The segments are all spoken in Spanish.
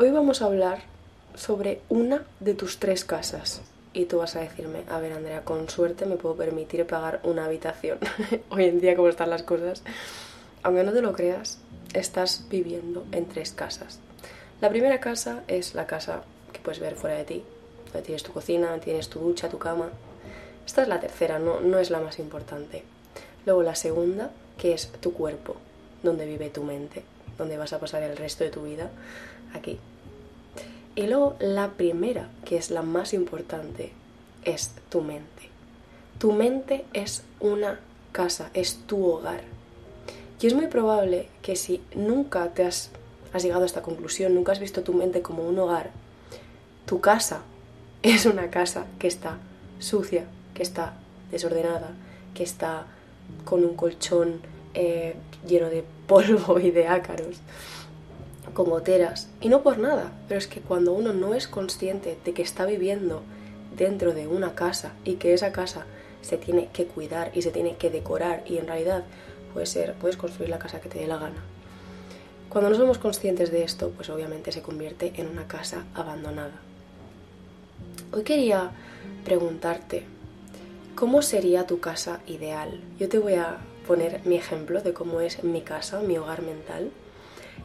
hoy vamos a hablar sobre una de tus tres casas. Y tú vas a decirme, a ver Andrea, con suerte me puedo permitir pagar una habitación. Hoy en día, como están las cosas, aunque no te lo creas, estás viviendo en tres casas. La primera casa es la casa que puedes ver fuera de ti, donde tienes tu cocina, tienes tu ducha, tu cama. Esta es la tercera, no, no es la más importante. Luego la segunda, que es tu cuerpo, donde vive tu mente, donde vas a pasar el resto de tu vida, aquí, y luego la primera, que es la más importante, es tu mente. Tu mente es una casa, es tu hogar. Y es muy probable que si nunca te has, has llegado a esta conclusión, nunca has visto tu mente como un hogar, tu casa es una casa que está sucia, que está desordenada, que está con un colchón eh, lleno de polvo y de ácaros con goteras. Y no por nada, pero es que cuando uno no es consciente de que está viviendo dentro de una casa y que esa casa se tiene que cuidar y se tiene que decorar y en realidad puede ser, puedes construir la casa que te dé la gana. Cuando no somos conscientes de esto, pues obviamente se convierte en una casa abandonada. Hoy quería preguntarte, ¿cómo sería tu casa ideal? Yo te voy a poner mi ejemplo de cómo es mi casa, mi hogar mental.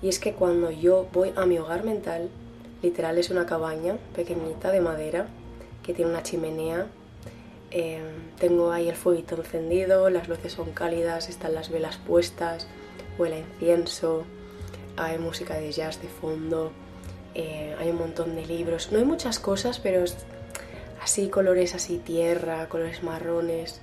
Y es que cuando yo voy a mi hogar mental, literal es una cabaña pequeñita de madera que tiene una chimenea. Em, tengo ahí el fueguito encendido, las luces son cálidas, están las velas puestas, huele incienso, hay música de jazz de fondo, eh, hay un montón de libros. No hay muchas cosas, pero es así colores así tierra, colores marrones.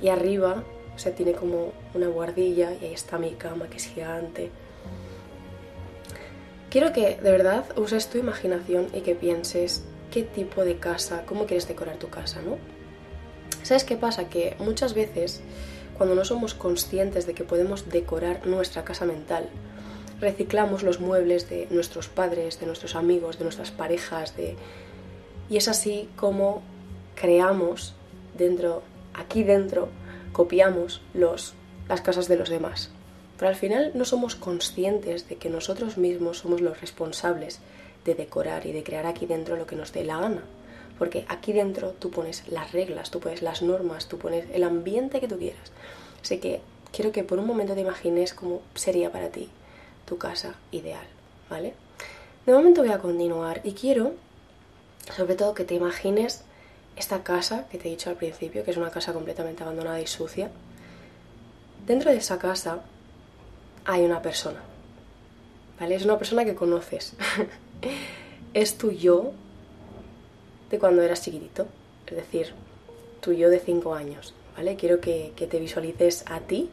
Y arriba, o sea, tiene como una guardilla y ahí está mi cama que es gigante. Quiero que de verdad uses tu imaginación y que pienses qué tipo de casa, cómo quieres decorar tu casa, ¿no? ¿Sabes qué pasa? Que muchas veces, cuando no somos conscientes de que podemos decorar nuestra casa mental, reciclamos los muebles de nuestros padres, de nuestros amigos, de nuestras parejas, de... y es así como creamos dentro, aquí dentro, copiamos los, las casas de los demás. Pero al final no somos conscientes de que nosotros mismos somos los responsables de decorar y de crear aquí dentro lo que nos dé la gana. Porque aquí dentro tú pones las reglas, tú pones las normas, tú pones el ambiente que tú quieras. Así que quiero que por un momento te imagines cómo sería para ti tu casa ideal, ¿vale? De momento voy a continuar y quiero, sobre todo, que te imagines esta casa que te he dicho al principio, que es una casa completamente abandonada y sucia. Dentro de esa casa hay una persona. ¿Vale? Es una persona que conoces. es tu yo de cuando eras chiquitito. Es decir, tu yo de 5 años. ¿Vale? Quiero que, te visualices a ti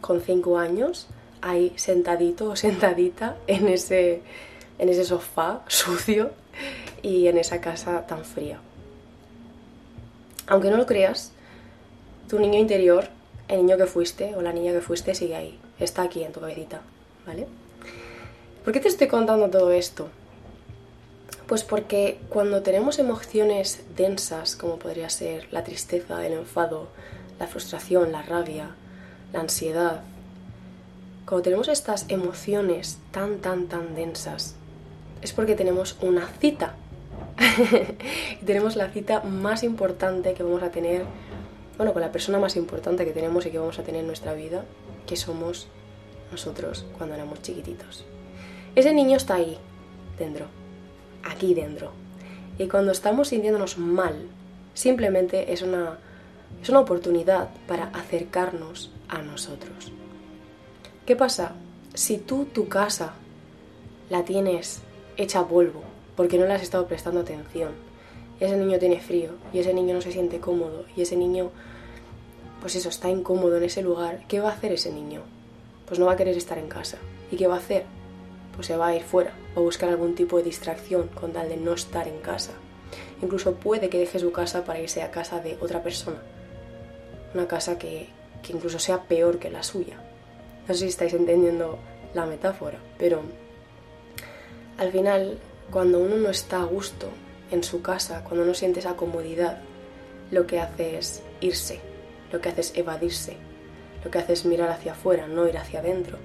con 5 años ahí sentadito o sentadita en ese, en ese sofá sucio y en esa casa tan fría. Aunque no lo creas, tu niño interior, el niño que fuiste o la niña que fuiste sigue ahí está aquí en tu cabecita, ¿vale? ¿Por qué te estoy contando todo esto? Pues porque cuando tenemos emociones densas, como podría ser la tristeza, el enfado, la frustración, la rabia, la ansiedad, cuando tenemos estas emociones tan, tan, tan densas, es porque tenemos una cita. y tenemos la cita más importante que vamos a tener, bueno, con la persona más importante que tenemos y que vamos a tener en nuestra vida, que somos nosotros cuando éramos chiquititos. Ese niño está ahí, dentro, aquí dentro. Y cuando estamos sintiéndonos mal, simplemente es una, es una oportunidad para acercarnos a nosotros. ¿Qué pasa? Si tú tu casa la tienes hecha polvo porque no le has estado prestando atención, y ese niño tiene frío, y ese niño no se siente cómodo, y ese niño pues eso, está incómodo en ese lugar, ¿qué va a hacer ese niño? Pues no va a querer estar en casa. ¿Y qué va a hacer? Pues se va a ir fuera o buscar algún tipo de distracción con tal de no estar en casa. Incluso puede que deje su casa para irse a casa de otra persona. Una casa que, que incluso sea peor que la suya. No sé si estáis entendiendo la metáfora, pero al final, cuando uno no está a gusto en su casa, cuando no siente esa comodidad, lo que hace es irse lo que hace es evadirse, lo que hace es mirar hacia afuera, no ir hacia adentro.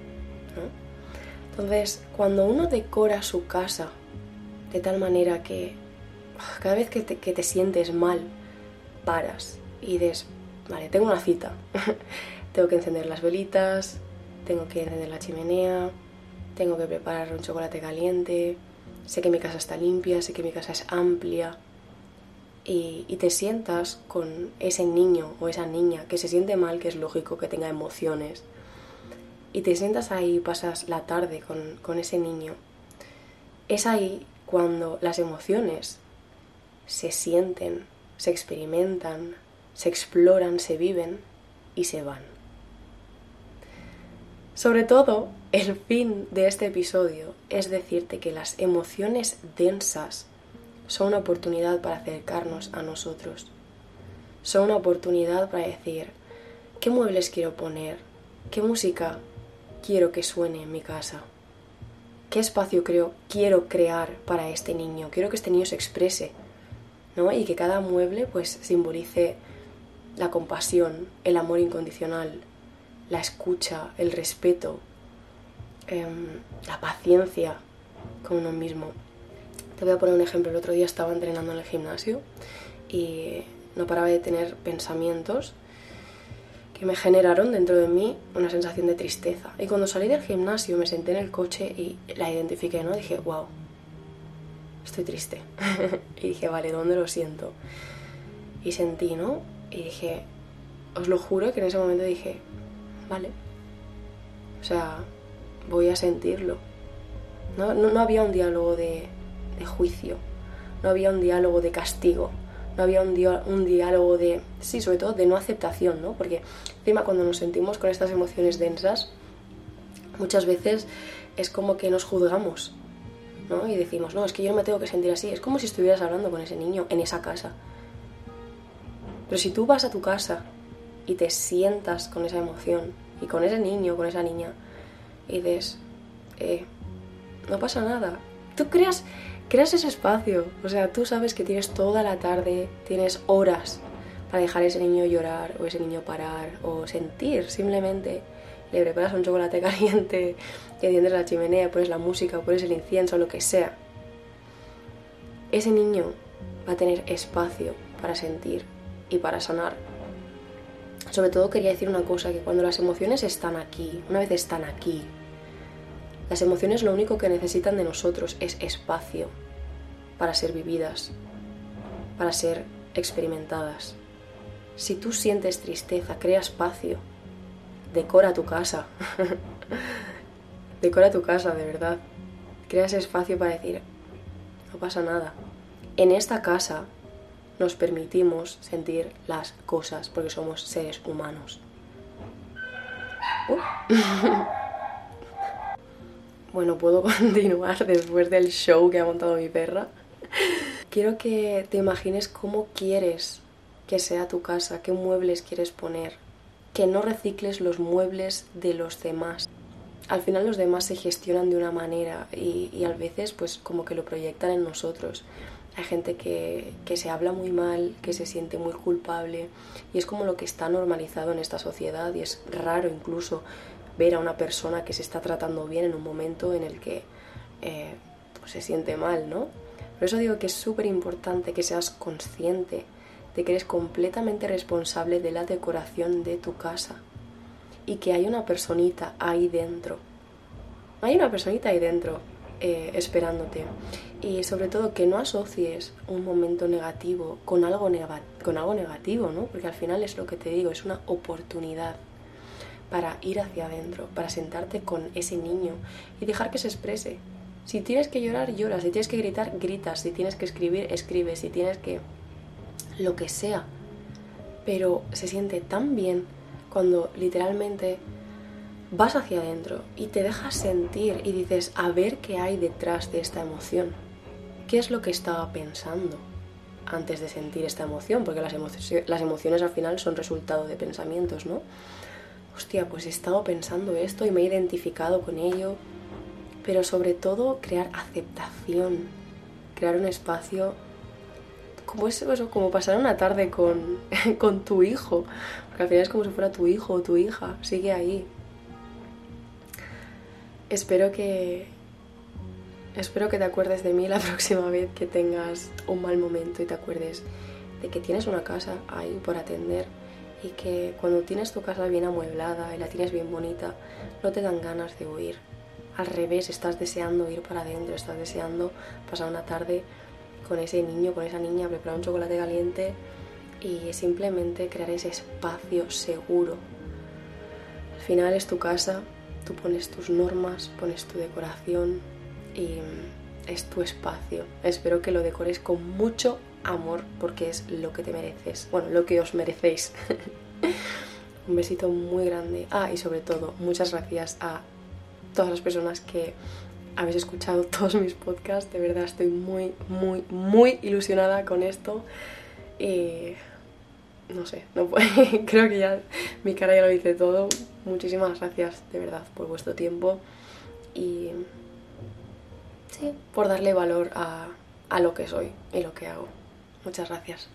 Entonces, cuando uno decora su casa de tal manera que cada vez que te, que te sientes mal, paras y dices, vale, tengo una cita, tengo que encender las velitas, tengo que encender la chimenea, tengo que preparar un chocolate caliente, sé que mi casa está limpia, sé que mi casa es amplia. Y, te sientas con ese niño o esa niña que se siente mal, que es lógico que tenga emociones. Y te sientas ahí y pasas la tarde con, con ese niño. Es ahí cuando las emociones se sienten, se experimentan, se exploran, se viven y se van. Sobre todo, el fin de este episodio es decirte que las emociones densas son una oportunidad para acercarnos a nosotros. Son una oportunidad para decir, ¿qué muebles quiero poner? ¿Qué música quiero que suene en mi casa? ¿Qué espacio creo, quiero crear para este niño? Quiero que este niño se exprese, ¿no? Y que cada mueble pues simbolice la compasión, el amor incondicional, la escucha, el respeto, em, la paciencia con uno mismo. Te voy a poner un ejemplo. El otro día estaba entrenando en el gimnasio y no paraba de tener pensamientos que me generaron dentro de mí una sensación de tristeza. Y cuando salí del gimnasio me senté en el coche y la identifiqué, ¿no? Dije, wow, estoy triste. y dije, vale, ¿dónde lo siento? Y sentí, ¿no? Y dije, os lo juro que en ese momento dije, vale. O sea, voy a sentirlo. No, no, había un diálogo de, de, juicio, no había un diálogo de castigo, no había un, un diálogo de, sí, sobre todo de no aceptación, ¿no? Porque encima cuando nos sentimos con estas emociones densas, muchas veces es como que nos juzgamos, ¿no? Y decimos, no, es que yo no me tengo que sentir así. Es como si estuvieras hablando con ese niño en esa casa. Pero si tú vas a tu casa y te sientas con esa emoción y con ese niño, con esa niña, y dices, eh, no pasa nada. Tú creas, creas ese espacio, o sea, tú sabes que tienes toda la tarde, tienes horas para dejar a ese niño llorar o ese niño parar o sentir simplemente. Le preparas un chocolate caliente, y enciendes la chimenea, pones la música, pones el incienso, lo que sea. Ese niño va a tener espacio para sentir y para sanar sobre todo quería decir una cosa, que cuando las emociones están aquí, una vez están aquí, las emociones lo único que necesitan de nosotros es espacio para ser vividas, para ser experimentadas. Si tú sientes tristeza, crea espacio, decora tu casa, decora tu casa de verdad, crea ese espacio para decir, no pasa nada. En esta casa nos permitimos sentir las cosas porque somos seres humanos. Uh. bueno, puedo continuar después del show que ha montado mi perra. Quiero que te imagines cómo quieres que sea tu casa, qué muebles quieres poner, que no recicles los muebles de los demás. Al final los demás se gestionan de una manera y, y a veces pues como que lo proyectan en nosotros. Hay gente que, se habla muy mal, que se siente muy culpable y es como lo que está normalizado en esta sociedad y es raro incluso ver a una persona que se está tratando bien en un momento en el que eh, pues se siente mal, ¿no? Por eso digo que es súper importante que seas consciente de que eres completamente responsable de la decoración de tu casa y que hay una personita ahí dentro. Hay una personita ahí dentro eh, esperándote. Y sobre todo que no asocies un momento negativo con algo, con algo negativo, ¿no? Porque al final es lo que te digo, es una oportunidad para ir hacia adentro, para sentarte con ese niño y dejar que se exprese. Si tienes que llorar, lloras. Si tienes que gritar, gritas. Si tienes que escribir, escribes. Si tienes que... lo que sea. Pero se siente tan bien cuando literalmente vas hacia adentro y te dejas sentir y dices, a ver qué hay detrás de esta emoción. ¿Qué es lo que estaba pensando antes de sentir esta emoción? Porque las, emociones al final son resultado de pensamientos, ¿no? Hostia, pues he estado pensando esto y me he identificado con ello. Pero sobre todo crear aceptación, crear un espacio como eso, como pasar una tarde con, con tu hijo, porque al final es como si fuera tu hijo o tu hija, sigue ahí, espero que, espero que te acuerdes de mí la próxima vez que tengas un mal momento y te acuerdes de que tienes una casa ahí por atender y que cuando tienes tu casa bien amueblada y la tienes bien bonita, no te dan ganas de huir. Al revés, estás deseando ir para adentro, estás deseando pasar una tarde con ese niño, con esa niña, preparar un chocolate caliente y simplemente crear ese espacio seguro. Al final es tu casa, tú pones tus normas, pones tu decoración y es tu espacio. Espero que lo decores con mucho amor porque es lo que te mereces, bueno, lo que os merecéis. Un besito muy grande. Ah, y sobre todo, muchas gracias a todas las personas que habéis escuchado todos mis podcasts. De verdad estoy muy, muy, muy ilusionada con esto. Y no sé, no creo que ya mi cara ya lo dice todo. Muchísimas gracias de verdad por vuestro tiempo y sí, por darle valor a, a lo que soy y lo que hago. Muchas gracias.